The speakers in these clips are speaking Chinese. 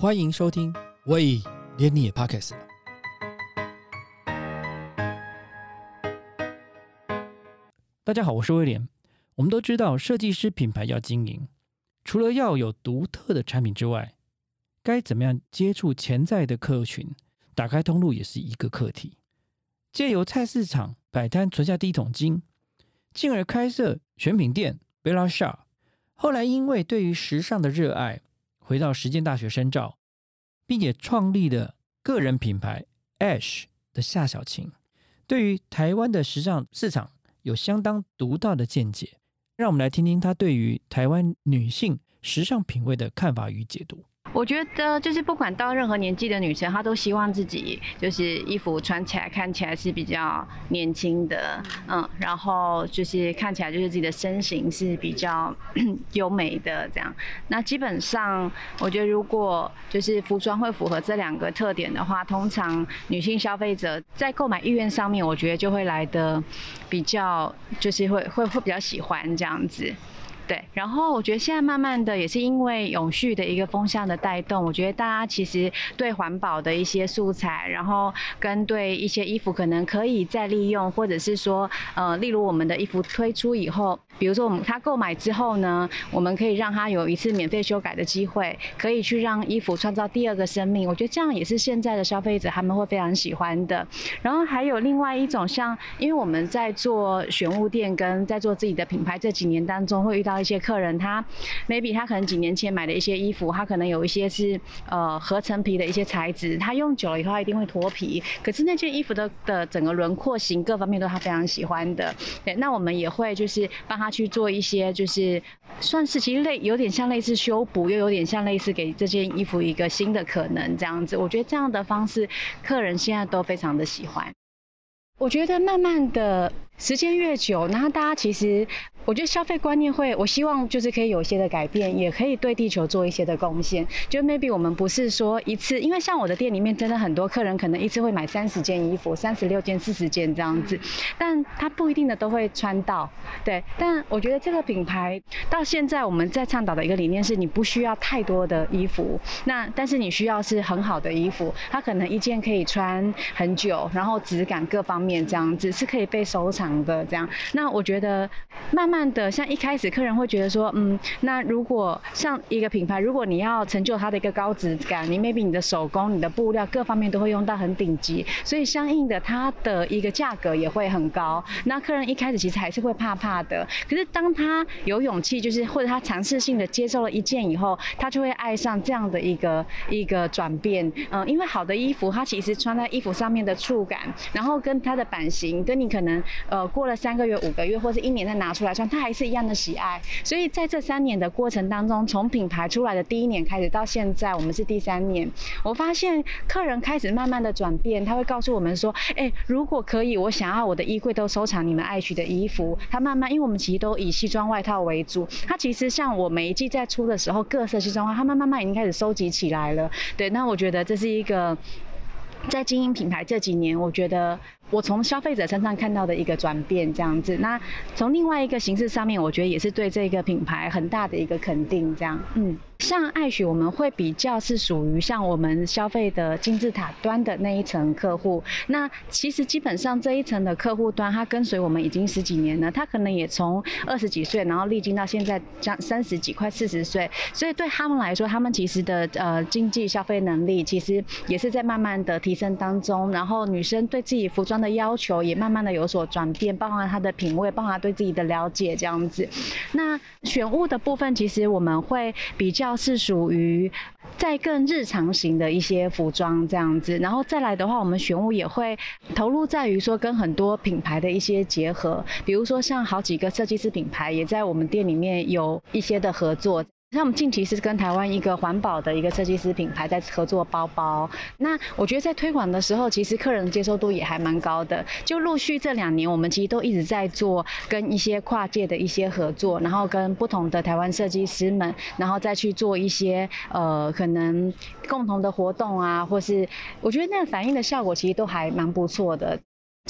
欢迎收听，喂，连你也 Pockets。大家好，我是威廉。我们都知道，设计师品牌要经营，除了要有独特的产品之外，该怎么样接触潜在的客群，打开通路也是一个课题。借由菜市场摆摊存下第一桶金，进而开设选品店 Bella Shop。后来因为对于时尚的热爱，回到实践大学深造，并且创立的个人品牌 Ash 的夏小晴，对于台湾的时尚市场有相当独到的见解。让我们来听听她对于台湾女性时尚品味的看法与解读。我觉得就是不管到任何年纪的女生，她都希望自己就是衣服穿起来看起来是比较年轻的，嗯，然后就是看起来就是自己的身形是比较 优美的这样。那基本上，我觉得如果就是服装会符合这两个特点的话，通常女性消费者在购买意愿上面，我觉得就会来的比较就是会会会比较喜欢这样子。对，然后我觉得现在慢慢的也是因为永续的一个风向的带动，我觉得大家其实对环保的一些素材，然后跟对一些衣服可能可以再利用，或者是说，呃，例如我们的衣服推出以后，比如说我们他购买之后呢，我们可以让他有一次免费修改的机会，可以去让衣服创造第二个生命。我觉得这样也是现在的消费者他们会非常喜欢的。然后还有另外一种像，因为我们在做选物店跟在做自己的品牌这几年当中会遇到。一些客人，他 maybe 他可能几年前买的一些衣服，他可能有一些是呃合成皮的一些材质，他用久了以后他一定会脱皮。可是那件衣服的的整个轮廓型各方面都他非常喜欢的。对，那我们也会就是帮他去做一些，就是算是其实类有点像类似修补，又有点像类似给这件衣服一个新的可能这样子。我觉得这样的方式，客人现在都非常的喜欢。我觉得慢慢的时间越久，然后大家其实。我觉得消费观念会，我希望就是可以有一些的改变，也可以对地球做一些的贡献。就 maybe 我们不是说一次，因为像我的店里面真的很多客人可能一次会买三十件衣服，三十六件、四十件这样子，但他不一定的都会穿到。对，但我觉得这个品牌到现在我们在倡导的一个理念是，你不需要太多的衣服，那但是你需要是很好的衣服，它可能一件可以穿很久，然后质感各方面这样子是可以被收藏的这样。那我觉得慢。慢的，像一开始客人会觉得说，嗯，那如果像一个品牌，如果你要成就它的一个高质感，你 maybe 你的手工、你的布料各方面都会用到很顶级，所以相应的它的一个价格也会很高。那客人一开始其实还是会怕怕的，可是当他有勇气，就是或者他尝试性的接受了一件以后，他就会爱上这样的一个一个转变。嗯，因为好的衣服，它其实穿在衣服上面的触感，然后跟它的版型，跟你可能呃过了三个月、五个月或者一年再拿出来。他还是一样的喜爱，所以在这三年的过程当中，从品牌出来的第一年开始到现在，我们是第三年，我发现客人开始慢慢的转变，他会告诉我们说，哎，如果可以，我想要我的衣柜都收藏你们爱许的衣服。他慢慢，因为我们其实都以西装外套为主，他其实像我每一季在出的时候，各色西装外套，他慢慢慢已经开始收集起来了。对，那我觉得这是一个在经营品牌这几年，我觉得。我从消费者身上看到的一个转变，这样子。那从另外一个形式上面，我觉得也是对这个品牌很大的一个肯定，这样。嗯，像爱许，我们会比较是属于像我们消费的金字塔端的那一层客户。那其实基本上这一层的客户端，他跟随我们已经十几年了，他可能也从二十几岁，然后历经到现在将三十几、快四十岁。所以对他们来说，他们其实的呃经济消费能力，其实也是在慢慢的提升当中。然后女生对自己服装。的要求也慢慢的有所转变，包含他的品味，包含对自己的了解这样子。那选物的部分，其实我们会比较是属于在更日常型的一些服装这样子。然后再来的话，我们选物也会投入在于说跟很多品牌的一些结合，比如说像好几个设计师品牌也在我们店里面有一些的合作。像我们近期是跟台湾一个环保的一个设计师品牌在合作包包，那我觉得在推广的时候，其实客人接受度也还蛮高的。就陆续这两年，我们其实都一直在做跟一些跨界的一些合作，然后跟不同的台湾设计师们，然后再去做一些呃可能共同的活动啊，或是我觉得那个反应的效果其实都还蛮不错的。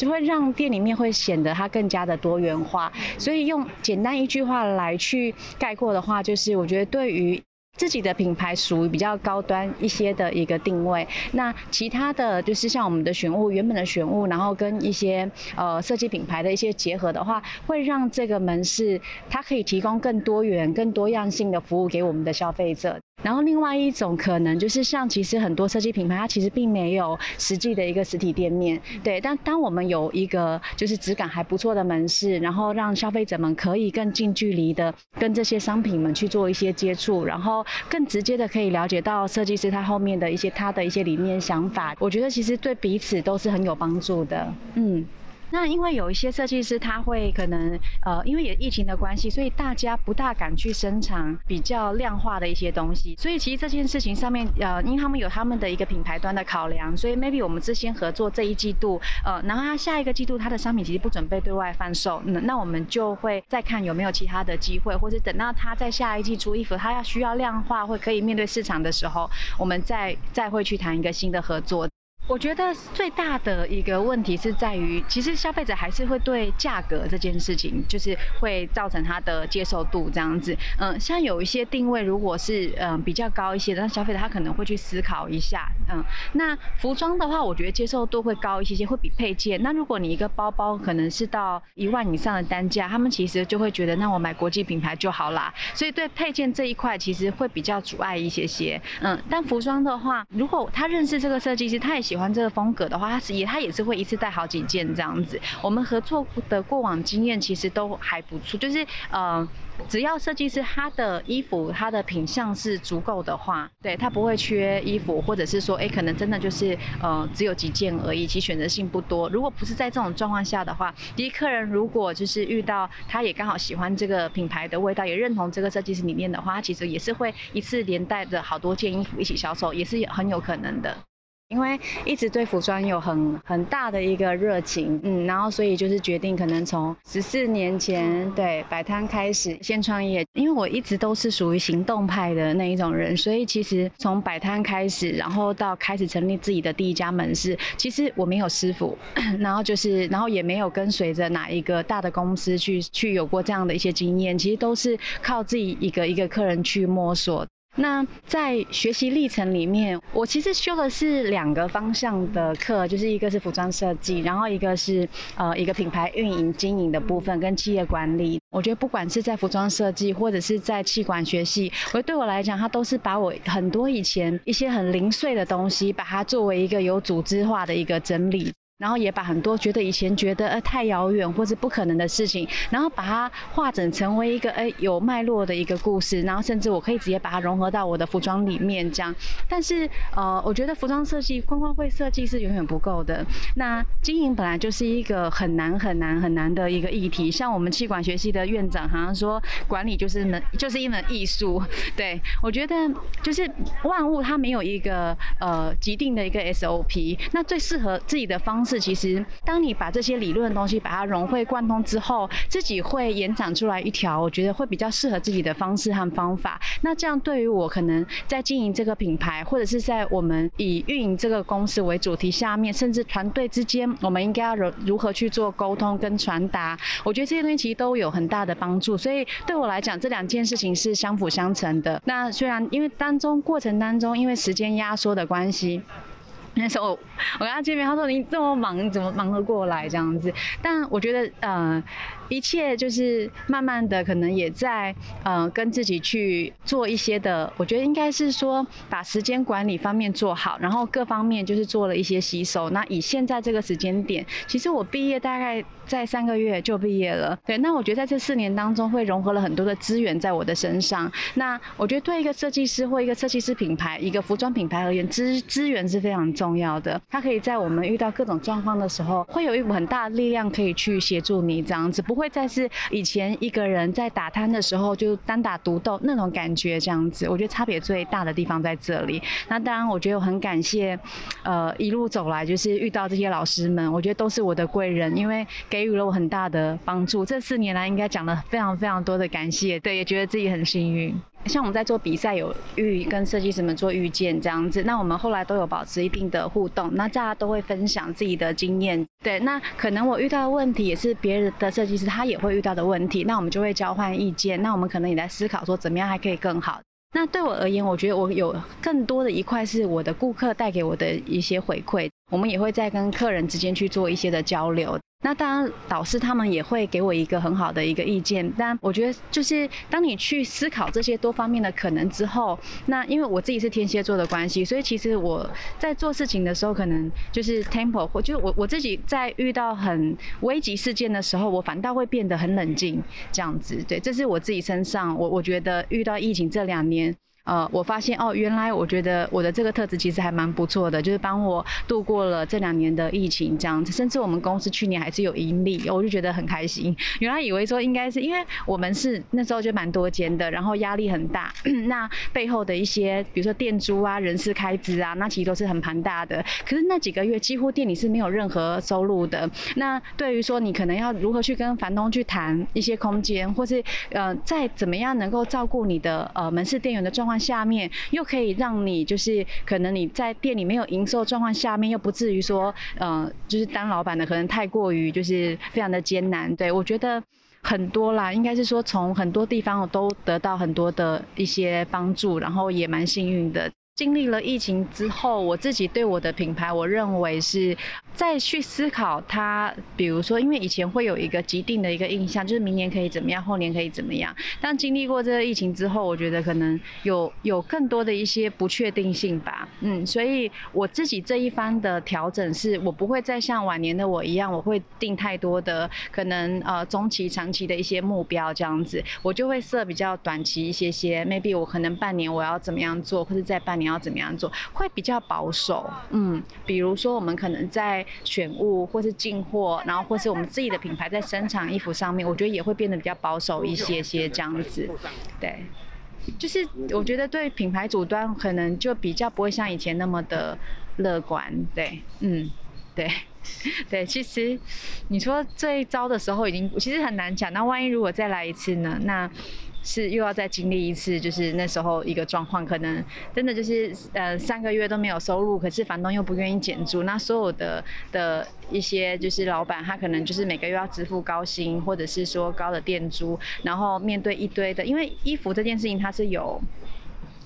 就会让店里面会显得它更加的多元化，所以用简单一句话来去概括的话，就是我觉得对于自己的品牌属于比较高端一些的一个定位，那其他的就是像我们的选物原本的选物，然后跟一些呃设计品牌的一些结合的话，会让这个门市它可以提供更多元、更多样性的服务给我们的消费者。然后另外一种可能就是像其实很多设计品牌它其实并没有实际的一个实体店面，对。但当我们有一个就是质感还不错的门市，然后让消费者们可以更近距离的跟这些商品们去做一些接触，然后更直接的可以了解到设计师他后面的一些他的一些理念想法，我觉得其实对彼此都是很有帮助的，嗯。那因为有一些设计师，他会可能呃，因为也疫情的关系，所以大家不大敢去生产比较量化的一些东西。所以其实这件事情上面，呃，因为他们有他们的一个品牌端的考量，所以 maybe 我们是先合作这一季度，呃，然后他下一个季度他的商品其实不准备对外贩售，那那我们就会再看有没有其他的机会，或者等到他在下一季出衣服，他要需要量化或可以面对市场的时候，我们再再会去谈一个新的合作。我觉得最大的一个问题是在于，其实消费者还是会对价格这件事情，就是会造成他的接受度这样子。嗯，像有一些定位，如果是嗯比较高一些的，那消费者他可能会去思考一下。嗯，那服装的话，我觉得接受度会高一些些，会比配件。那如果你一个包包可能是到一万以上的单价，他们其实就会觉得，那我买国际品牌就好啦。所以对配件这一块，其实会比较阻碍一些些。嗯，但服装的话，如果他认识这个设计师，他也喜欢。喜欢这个风格的话，他是也他也是会一次带好几件这样子。我们合作的过往经验其实都还不错，就是呃，只要设计师他的衣服他的品相是足够的话，对他不会缺衣服，或者是说哎可能真的就是呃只有几件而已，其选择性不多。如果不是在这种状况下的话，第一客人如果就是遇到他也刚好喜欢这个品牌的味道，也认同这个设计师理念的话，他其实也是会一次连带着好多件衣服一起销售，也是很有可能的。因为一直对服装有很很大的一个热情，嗯，然后所以就是决定可能从十四年前对摆摊开始先创业。因为我一直都是属于行动派的那一种人，所以其实从摆摊开始，然后到开始成立自己的第一家门市，其实我没有师傅，然后就是然后也没有跟随着哪一个大的公司去去有过这样的一些经验，其实都是靠自己一个一个客人去摸索。那在学习历程里面，我其实修的是两个方向的课，就是一个是服装设计，然后一个是呃一个品牌运营经营的部分跟企业管理。我觉得不管是在服装设计或者是在气管学系，我觉得对我来讲，它都是把我很多以前一些很零碎的东西，把它作为一个有组织化的一个整理。然后也把很多觉得以前觉得呃太遥远或者不可能的事情，然后把它化整成为一个哎有脉络的一个故事，然后甚至我可以直接把它融合到我的服装里面这样。但是呃，我觉得服装设计、观光会设计是远远不够的。那经营本来就是一个很难很难很难的一个议题。像我们气管学系的院长好像说，管理就是门就是一门艺术。对我觉得就是万物它没有一个呃既定的一个 SOP，那最适合自己的方式。是，其实当你把这些理论的东西把它融会贯通之后，自己会延展出来一条，我觉得会比较适合自己的方式和方法。那这样对于我可能在经营这个品牌，或者是在我们以运营这个公司为主题下面，甚至团队之间，我们应该要如如何去做沟通跟传达？我觉得这些东西其实都有很大的帮助。所以对我来讲，这两件事情是相辅相成的。那虽然因为当中过程当中，因为时间压缩的关系。那时候我跟他见面，他说你这么忙，怎么忙得过来这样子？但我觉得，呃，一切就是慢慢的，可能也在呃跟自己去做一些的。我觉得应该是说把时间管理方面做好，然后各方面就是做了一些吸收。那以现在这个时间点，其实我毕业大概在三个月就毕业了。对，那我觉得在这四年当中，会融合了很多的资源在我的身上。那我觉得对一个设计师或一个设计师品牌、一个服装品牌而言，资资源是非常。重要的，它可以在我们遇到各种状况的时候，会有一股很大的力量可以去协助你，这样子不会再是以前一个人在打摊的时候就单打独斗那种感觉，这样子。我觉得差别最大的地方在这里。那当然，我觉得我很感谢，呃，一路走来就是遇到这些老师们，我觉得都是我的贵人，因为给予了我很大的帮助。这四年来，应该讲了非常非常多的感谢，对，也觉得自己很幸运。像我们在做比赛，有遇跟设计师们做遇见这样子，那我们后来都有保持一定的互动，那大家都会分享自己的经验。对，那可能我遇到的问题也是别人的设计师他也会遇到的问题，那我们就会交换意见，那我们可能也在思考说怎么样还可以更好。那对我而言，我觉得我有更多的一块是我的顾客带给我的一些回馈，我们也会在跟客人之间去做一些的交流。那当然，导师他们也会给我一个很好的一个意见。但我觉得，就是当你去思考这些多方面的可能之后，那因为我自己是天蝎座的关系，所以其实我在做事情的时候，可能就是 tempo 或就是我我自己在遇到很危急事件的时候，我反倒会变得很冷静，这样子。对，这是我自己身上，我我觉得遇到疫情这两年。呃，我发现哦，原来我觉得我的这个特质其实还蛮不错的，就是帮我度过了这两年的疫情这样子，甚至我们公司去年还是有盈利，我就觉得很开心。原来以为说应该是因为我们是那时候就蛮多间的，然后压力很大，那背后的一些比如说店租啊、人事开支啊，那其实都是很庞大的。可是那几个月几乎店里是没有任何收入的。那对于说你可能要如何去跟房东去谈一些空间，或是呃再怎么样能够照顾你的呃门市店员的状况。下面又可以让你就是可能你在店里没有营收状况下面又不至于说呃就是当老板的可能太过于就是非常的艰难，对我觉得很多啦，应该是说从很多地方我都得到很多的一些帮助，然后也蛮幸运的。经历了疫情之后，我自己对我的品牌，我认为是再去思考它。比如说，因为以前会有一个既定的一个印象，就是明年可以怎么样，后年可以怎么样。但经历过这个疫情之后，我觉得可能有有更多的一些不确定性吧。嗯，所以我自己这一番的调整，是我不会再像晚年的我一样，我会定太多的可能呃中期、长期的一些目标这样子，我就会设比较短期一些些，maybe 我可能半年我要怎么样做，或者在半年。要怎么样做会比较保守？嗯，比如说我们可能在选物或是进货，然后或是我们自己的品牌在生产衣服上面，我觉得也会变得比较保守一些些这样子。对，就是我觉得对品牌主端可能就比较不会像以前那么的乐观。对，嗯，对，对，其实你说最糟的时候已经其实很难讲，那万一如果再来一次呢？那是又要再经历一次，就是那时候一个状况，可能真的就是呃三个月都没有收入，可是房东又不愿意减租，那所有的的一些就是老板，他可能就是每个月要支付高薪，或者是说高的店租，然后面对一堆的，因为衣服这件事情它是有。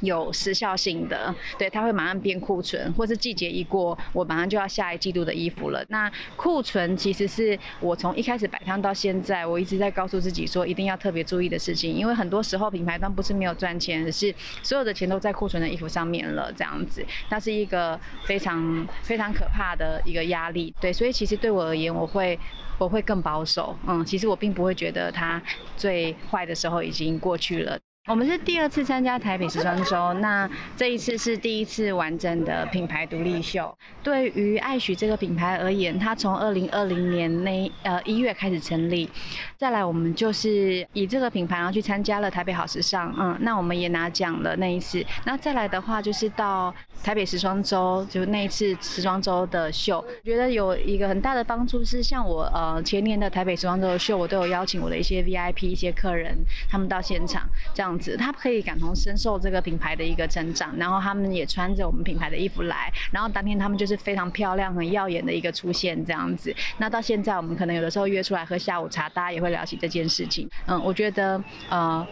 有时效性的，对，它会马上变库存，或是季节一过，我马上就要下一季度的衣服了。那库存其实是我从一开始摆摊到现在，我一直在告诉自己说，一定要特别注意的事情，因为很多时候品牌端不是没有赚钱，是所有的钱都在库存的衣服上面了，这样子，那是一个非常非常可怕的一个压力。对，所以其实对我而言，我会我会更保守，嗯，其实我并不会觉得它最坏的时候已经过去了。我们是第二次参加台北时装周，那这一次是第一次完整的品牌独立秀。对于爱许这个品牌而言，它从二零二零年那呃一月开始成立，再来我们就是以这个品牌然后去参加了台北好时尚，嗯，那我们也拿奖了那一次。那再来的话就是到台北时装周，就那一次时装周的秀，觉得有一个很大的帮助是，像我呃前年的台北时装周的秀，我都有邀请我的一些 VIP 一些客人，他们到现场这样。他可以感同身受这个品牌的一个成长，然后他们也穿着我们品牌的衣服来，然后当天他们就是非常漂亮、很耀眼的一个出现这样子。那到现在，我们可能有的时候约出来喝下午茶，大家也会聊起这件事情。嗯，我觉得呃。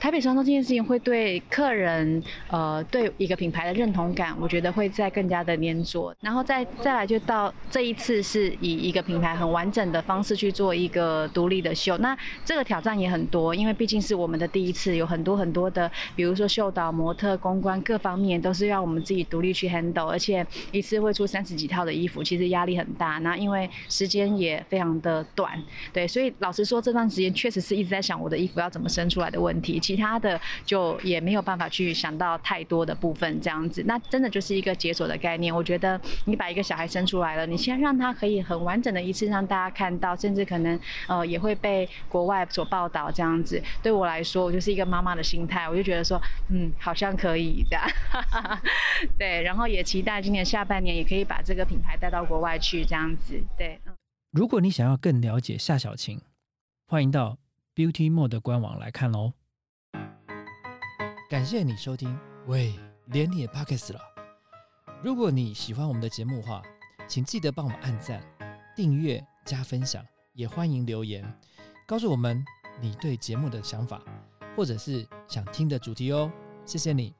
台北双周这件事情会对客人，呃，对一个品牌的认同感，我觉得会再更加的粘着。然后再再来就到这一次是以一个品牌很完整的方式去做一个独立的秀。那这个挑战也很多，因为毕竟是我们的第一次，有很多很多的，比如说秀导、模特、公关各方面都是要我们自己独立去 handle，而且一次会出三十几套的衣服，其实压力很大。那因为时间也非常的短，对，所以老实说这段时间确实是一直在想我的衣服要怎么生出来的问题。其他的就也没有办法去想到太多的部分，这样子，那真的就是一个解锁的概念。我觉得你把一个小孩生出来了，你先让他可以很完整的一次让大家看到，甚至可能呃也会被国外所报道这样子。对我来说，我就是一个妈妈的心态，我就觉得说，嗯，好像可以这样。对，然后也期待今年下半年也可以把这个品牌带到国外去这样子。对，如果你想要更了解夏小晴，欢迎到 Beauty Mode 的官网来看哦。感谢你收听，喂，连你也 pockets 了。如果你喜欢我们的节目话，请记得帮我们按赞、订阅、加分享，也欢迎留言告诉我们你对节目的想法，或者是想听的主题哦。谢谢你。